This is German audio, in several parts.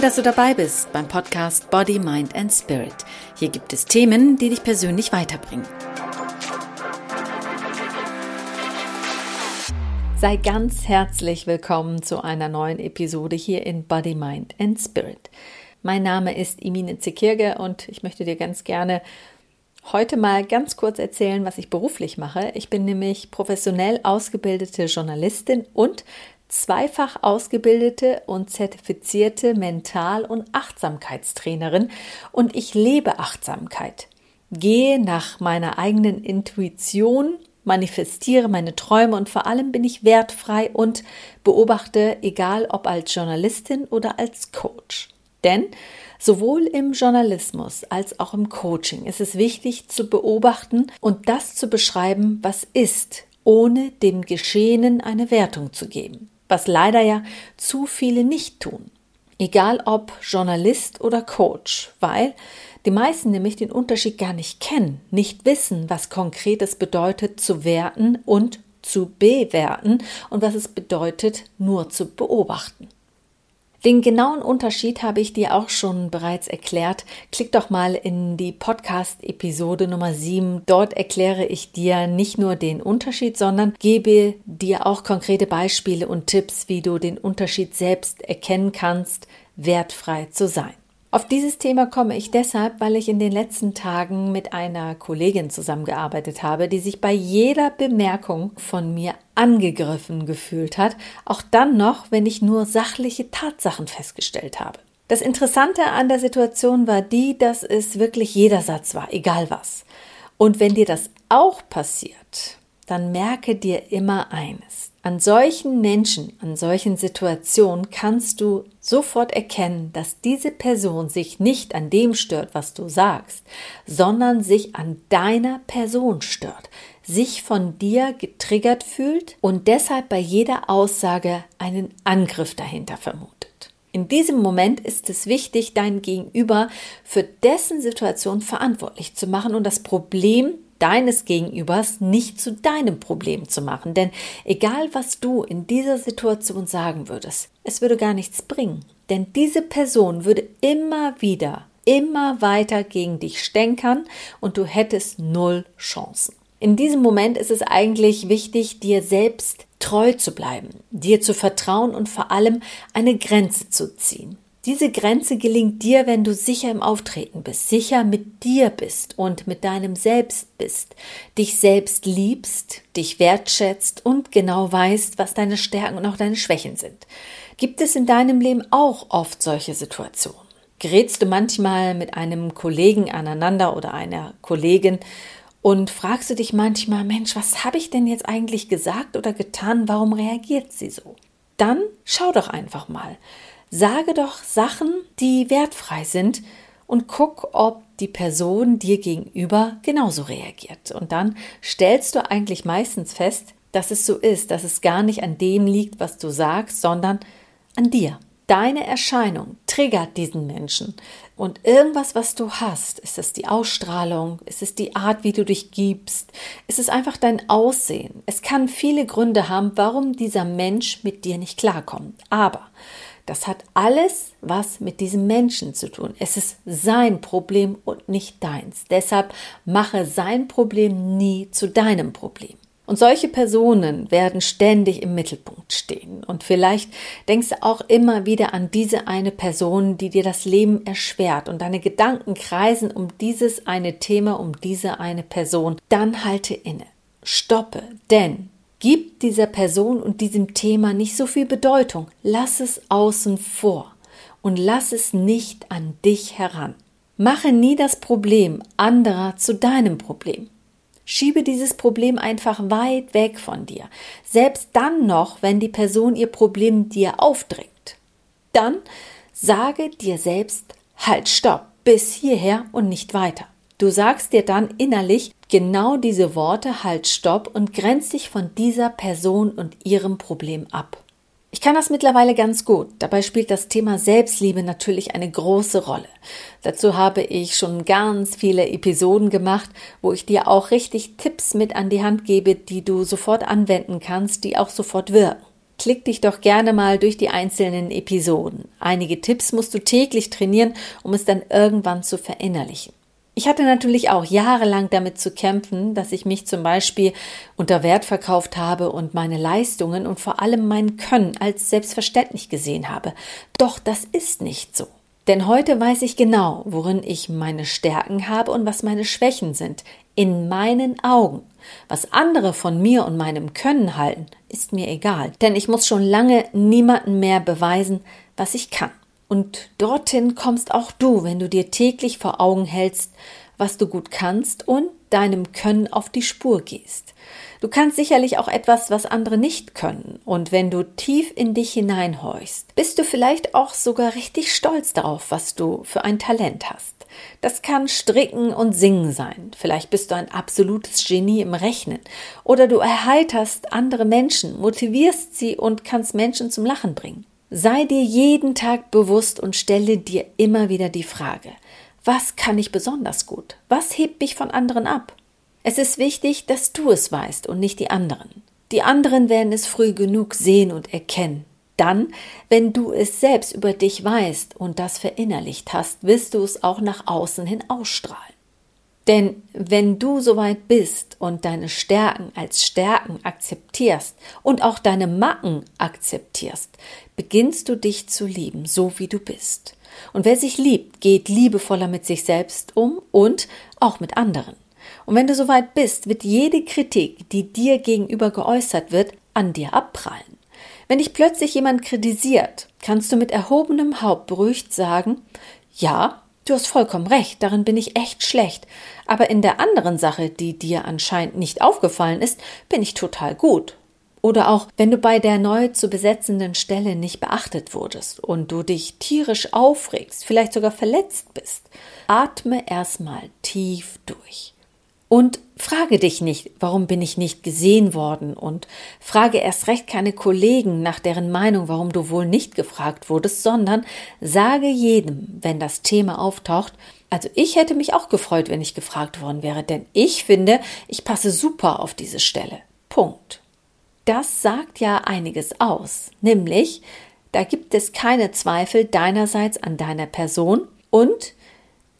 Toll, dass du dabei bist beim Podcast Body, Mind and Spirit. Hier gibt es Themen, die dich persönlich weiterbringen. Sei ganz herzlich willkommen zu einer neuen Episode hier in Body, Mind and Spirit. Mein Name ist Imine Zekirge und ich möchte dir ganz gerne heute mal ganz kurz erzählen, was ich beruflich mache. Ich bin nämlich professionell ausgebildete Journalistin und zweifach ausgebildete und zertifizierte Mental- und Achtsamkeitstrainerin und ich lebe Achtsamkeit. Gehe nach meiner eigenen Intuition, manifestiere meine Träume und vor allem bin ich wertfrei und beobachte, egal ob als Journalistin oder als Coach. Denn sowohl im Journalismus als auch im Coaching ist es wichtig zu beobachten und das zu beschreiben, was ist, ohne dem Geschehenen eine Wertung zu geben was leider ja zu viele nicht tun. Egal ob Journalist oder Coach, weil die meisten nämlich den Unterschied gar nicht kennen, nicht wissen, was konkretes bedeutet zu werten und zu bewerten und was es bedeutet nur zu beobachten. Den genauen Unterschied habe ich dir auch schon bereits erklärt. Klick doch mal in die Podcast-Episode Nummer 7. Dort erkläre ich dir nicht nur den Unterschied, sondern gebe dir auch konkrete Beispiele und Tipps, wie du den Unterschied selbst erkennen kannst, wertfrei zu sein. Auf dieses Thema komme ich deshalb, weil ich in den letzten Tagen mit einer Kollegin zusammengearbeitet habe, die sich bei jeder Bemerkung von mir angegriffen gefühlt hat, auch dann noch, wenn ich nur sachliche Tatsachen festgestellt habe. Das Interessante an der Situation war die, dass es wirklich jeder Satz war, egal was. Und wenn dir das auch passiert, dann merke dir immer eines. An solchen Menschen, an solchen Situationen kannst du sofort erkennen, dass diese Person sich nicht an dem stört, was du sagst, sondern sich an deiner Person stört, sich von dir getriggert fühlt und deshalb bei jeder Aussage einen Angriff dahinter vermutet. In diesem Moment ist es wichtig, dein Gegenüber für dessen Situation verantwortlich zu machen und das Problem deines Gegenübers nicht zu deinem Problem zu machen. Denn egal, was du in dieser Situation sagen würdest, es würde gar nichts bringen. Denn diese Person würde immer wieder, immer weiter gegen dich stänkern und du hättest null Chancen. In diesem Moment ist es eigentlich wichtig, dir selbst treu zu bleiben, dir zu vertrauen und vor allem eine Grenze zu ziehen. Diese Grenze gelingt dir, wenn du sicher im Auftreten bist, sicher mit dir bist und mit deinem Selbst bist, dich selbst liebst, dich wertschätzt und genau weißt, was deine Stärken und auch deine Schwächen sind. Gibt es in deinem Leben auch oft solche Situationen? Gerätst du manchmal mit einem Kollegen aneinander oder einer Kollegin und fragst du dich manchmal, Mensch, was habe ich denn jetzt eigentlich gesagt oder getan? Warum reagiert sie so? Dann schau doch einfach mal. Sage doch Sachen, die wertfrei sind und guck, ob die Person dir gegenüber genauso reagiert. Und dann stellst du eigentlich meistens fest, dass es so ist, dass es gar nicht an dem liegt, was du sagst, sondern an dir. Deine Erscheinung triggert diesen Menschen. Und irgendwas, was du hast, ist es die Ausstrahlung, ist es die Art, wie du dich gibst, ist es einfach dein Aussehen. Es kann viele Gründe haben, warum dieser Mensch mit dir nicht klarkommt. Aber das hat alles was mit diesem Menschen zu tun. Es ist sein Problem und nicht deins. Deshalb mache sein Problem nie zu deinem Problem. Und solche Personen werden ständig im Mittelpunkt stehen. Und vielleicht denkst du auch immer wieder an diese eine Person, die dir das Leben erschwert und deine Gedanken kreisen um dieses eine Thema, um diese eine Person. Dann halte inne. Stoppe, denn Gib dieser Person und diesem Thema nicht so viel Bedeutung. Lass es außen vor und lass es nicht an dich heran. Mache nie das Problem anderer zu deinem Problem. Schiebe dieses Problem einfach weit weg von dir, selbst dann noch, wenn die Person ihr Problem dir aufdrängt. Dann sage dir selbst, halt, stopp, bis hierher und nicht weiter. Du sagst dir dann innerlich genau diese Worte, halt, stopp und grenzt dich von dieser Person und ihrem Problem ab. Ich kann das mittlerweile ganz gut. Dabei spielt das Thema Selbstliebe natürlich eine große Rolle. Dazu habe ich schon ganz viele Episoden gemacht, wo ich dir auch richtig Tipps mit an die Hand gebe, die du sofort anwenden kannst, die auch sofort wirken. klick dich doch gerne mal durch die einzelnen Episoden. Einige Tipps musst du täglich trainieren, um es dann irgendwann zu verinnerlichen. Ich hatte natürlich auch jahrelang damit zu kämpfen, dass ich mich zum Beispiel unter Wert verkauft habe und meine Leistungen und vor allem mein Können als selbstverständlich gesehen habe. Doch das ist nicht so. Denn heute weiß ich genau, worin ich meine Stärken habe und was meine Schwächen sind. In meinen Augen. Was andere von mir und meinem Können halten, ist mir egal. Denn ich muss schon lange niemanden mehr beweisen, was ich kann. Und dorthin kommst auch du, wenn du dir täglich vor Augen hältst, was du gut kannst und deinem Können auf die Spur gehst. Du kannst sicherlich auch etwas, was andere nicht können. Und wenn du tief in dich hineinhorchst, bist du vielleicht auch sogar richtig stolz darauf, was du für ein Talent hast. Das kann Stricken und Singen sein. Vielleicht bist du ein absolutes Genie im Rechnen. Oder du erheiterst andere Menschen, motivierst sie und kannst Menschen zum Lachen bringen. Sei dir jeden Tag bewusst und stelle dir immer wieder die Frage, was kann ich besonders gut? Was hebt mich von anderen ab? Es ist wichtig, dass du es weißt und nicht die anderen. Die anderen werden es früh genug sehen und erkennen. Dann, wenn du es selbst über dich weißt und das verinnerlicht hast, wirst du es auch nach außen hin ausstrahlen. Denn wenn du soweit bist und deine Stärken als Stärken akzeptierst und auch deine Macken akzeptierst, beginnst du dich zu lieben, so wie du bist. Und wer sich liebt, geht liebevoller mit sich selbst um und auch mit anderen. Und wenn du soweit bist, wird jede Kritik, die dir gegenüber geäußert wird, an dir abprallen. Wenn dich plötzlich jemand kritisiert, kannst du mit erhobenem Haupt beruhigt sagen, ja, Du hast vollkommen recht, darin bin ich echt schlecht. Aber in der anderen Sache, die dir anscheinend nicht aufgefallen ist, bin ich total gut. Oder auch, wenn du bei der neu zu besetzenden Stelle nicht beachtet wurdest und du dich tierisch aufregst, vielleicht sogar verletzt bist, atme erstmal tief durch. Und frage dich nicht, warum bin ich nicht gesehen worden und frage erst recht keine Kollegen nach deren Meinung, warum du wohl nicht gefragt wurdest, sondern sage jedem, wenn das Thema auftaucht, also ich hätte mich auch gefreut, wenn ich gefragt worden wäre, denn ich finde, ich passe super auf diese Stelle. Punkt. Das sagt ja einiges aus, nämlich da gibt es keine Zweifel deinerseits an deiner Person und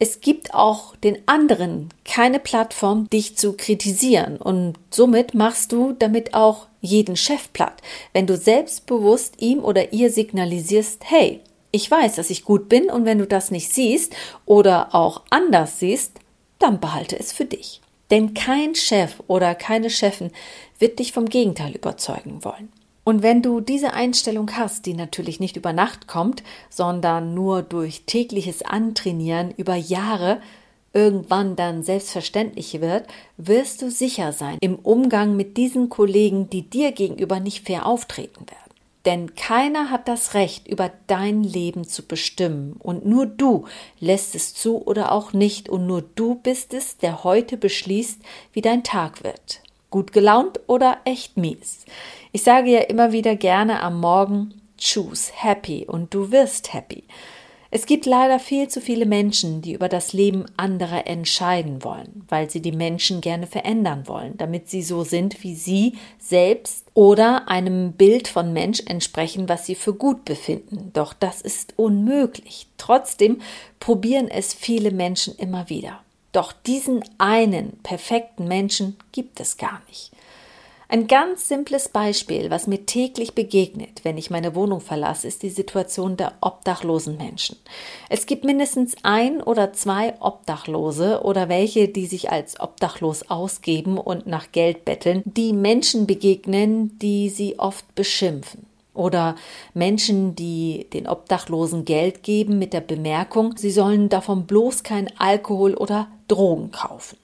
es gibt auch den anderen keine Plattform, dich zu kritisieren. Und somit machst du damit auch jeden Chef platt. Wenn du selbstbewusst ihm oder ihr signalisierst, hey, ich weiß, dass ich gut bin und wenn du das nicht siehst oder auch anders siehst, dann behalte es für dich. Denn kein Chef oder keine Chefin wird dich vom Gegenteil überzeugen wollen. Und wenn du diese Einstellung hast, die natürlich nicht über Nacht kommt, sondern nur durch tägliches Antrainieren über Jahre irgendwann dann selbstverständlich wird, wirst du sicher sein im Umgang mit diesen Kollegen, die dir gegenüber nicht fair auftreten werden. Denn keiner hat das Recht, über dein Leben zu bestimmen, und nur du lässt es zu oder auch nicht, und nur du bist es, der heute beschließt, wie dein Tag wird. Gut gelaunt oder echt mies. Ich sage ja immer wieder gerne am Morgen, choose happy und du wirst happy. Es gibt leider viel zu viele Menschen, die über das Leben anderer entscheiden wollen, weil sie die Menschen gerne verändern wollen, damit sie so sind wie sie selbst oder einem Bild von Mensch entsprechen, was sie für gut befinden. Doch das ist unmöglich. Trotzdem probieren es viele Menschen immer wieder. Doch diesen einen perfekten Menschen gibt es gar nicht. Ein ganz simples Beispiel, was mir täglich begegnet, wenn ich meine Wohnung verlasse, ist die Situation der obdachlosen Menschen. Es gibt mindestens ein oder zwei Obdachlose oder welche, die sich als obdachlos ausgeben und nach Geld betteln, die Menschen begegnen, die sie oft beschimpfen. Oder Menschen, die den Obdachlosen Geld geben mit der Bemerkung, sie sollen davon bloß kein Alkohol oder Drogen kaufen.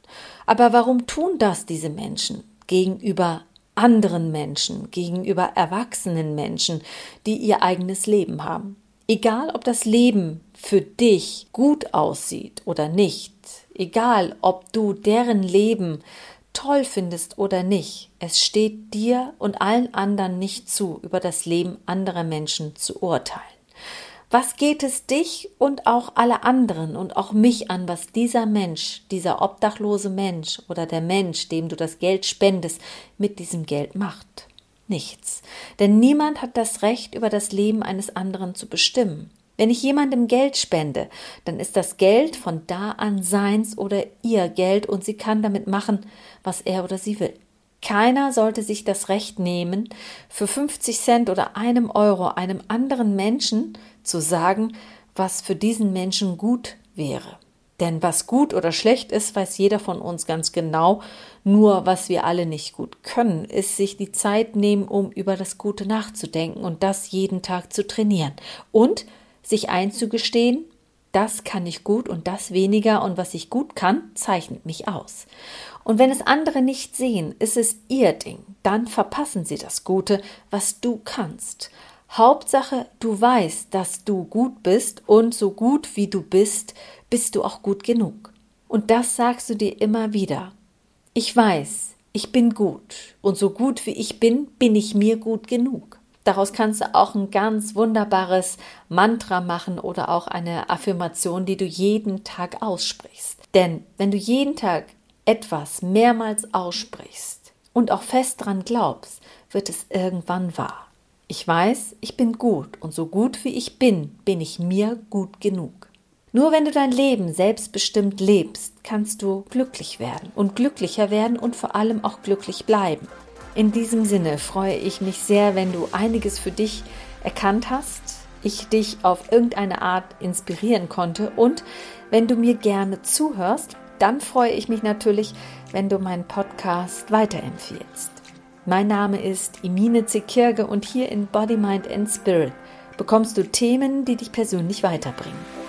Aber warum tun das diese Menschen gegenüber anderen Menschen, gegenüber erwachsenen Menschen, die ihr eigenes Leben haben. Egal, ob das Leben für dich gut aussieht oder nicht, egal, ob du deren Leben toll findest oder nicht, es steht dir und allen anderen nicht zu, über das Leben anderer Menschen zu urteilen. Was geht es dich und auch alle anderen und auch mich an, was dieser Mensch, dieser obdachlose Mensch oder der Mensch, dem du das Geld spendest, mit diesem Geld macht? nichts. Denn niemand hat das Recht, über das Leben eines anderen zu bestimmen. Wenn ich jemandem Geld spende, dann ist das Geld von da an seins oder ihr Geld und sie kann damit machen, was er oder sie will. Keiner sollte sich das Recht nehmen, für 50 Cent oder einem Euro einem anderen Menschen zu sagen, was für diesen Menschen gut wäre. Denn was gut oder schlecht ist, weiß jeder von uns ganz genau. Nur was wir alle nicht gut können, ist sich die Zeit nehmen, um über das Gute nachzudenken und das jeden Tag zu trainieren. Und sich einzugestehen, das kann ich gut und das weniger und was ich gut kann, zeichnet mich aus. Und wenn es andere nicht sehen, ist es ihr Ding, dann verpassen sie das Gute, was du kannst. Hauptsache, du weißt, dass du gut bist und so gut wie du bist, bist du auch gut genug. Und das sagst du dir immer wieder. Ich weiß, ich bin gut und so gut wie ich bin, bin ich mir gut genug. Daraus kannst du auch ein ganz wunderbares Mantra machen oder auch eine Affirmation, die du jeden Tag aussprichst. Denn wenn du jeden Tag etwas mehrmals aussprichst und auch fest dran glaubst, wird es irgendwann wahr. Ich weiß, ich bin gut und so gut wie ich bin, bin ich mir gut genug. Nur wenn du dein Leben selbstbestimmt lebst, kannst du glücklich werden und glücklicher werden und vor allem auch glücklich bleiben. In diesem Sinne freue ich mich sehr, wenn du einiges für dich erkannt hast, ich dich auf irgendeine Art inspirieren konnte und wenn du mir gerne zuhörst, dann freue ich mich natürlich, wenn du meinen Podcast weiterempfiehlst. Mein Name ist Imine Zekirge und hier in Body, Mind and Spirit bekommst du Themen, die dich persönlich weiterbringen.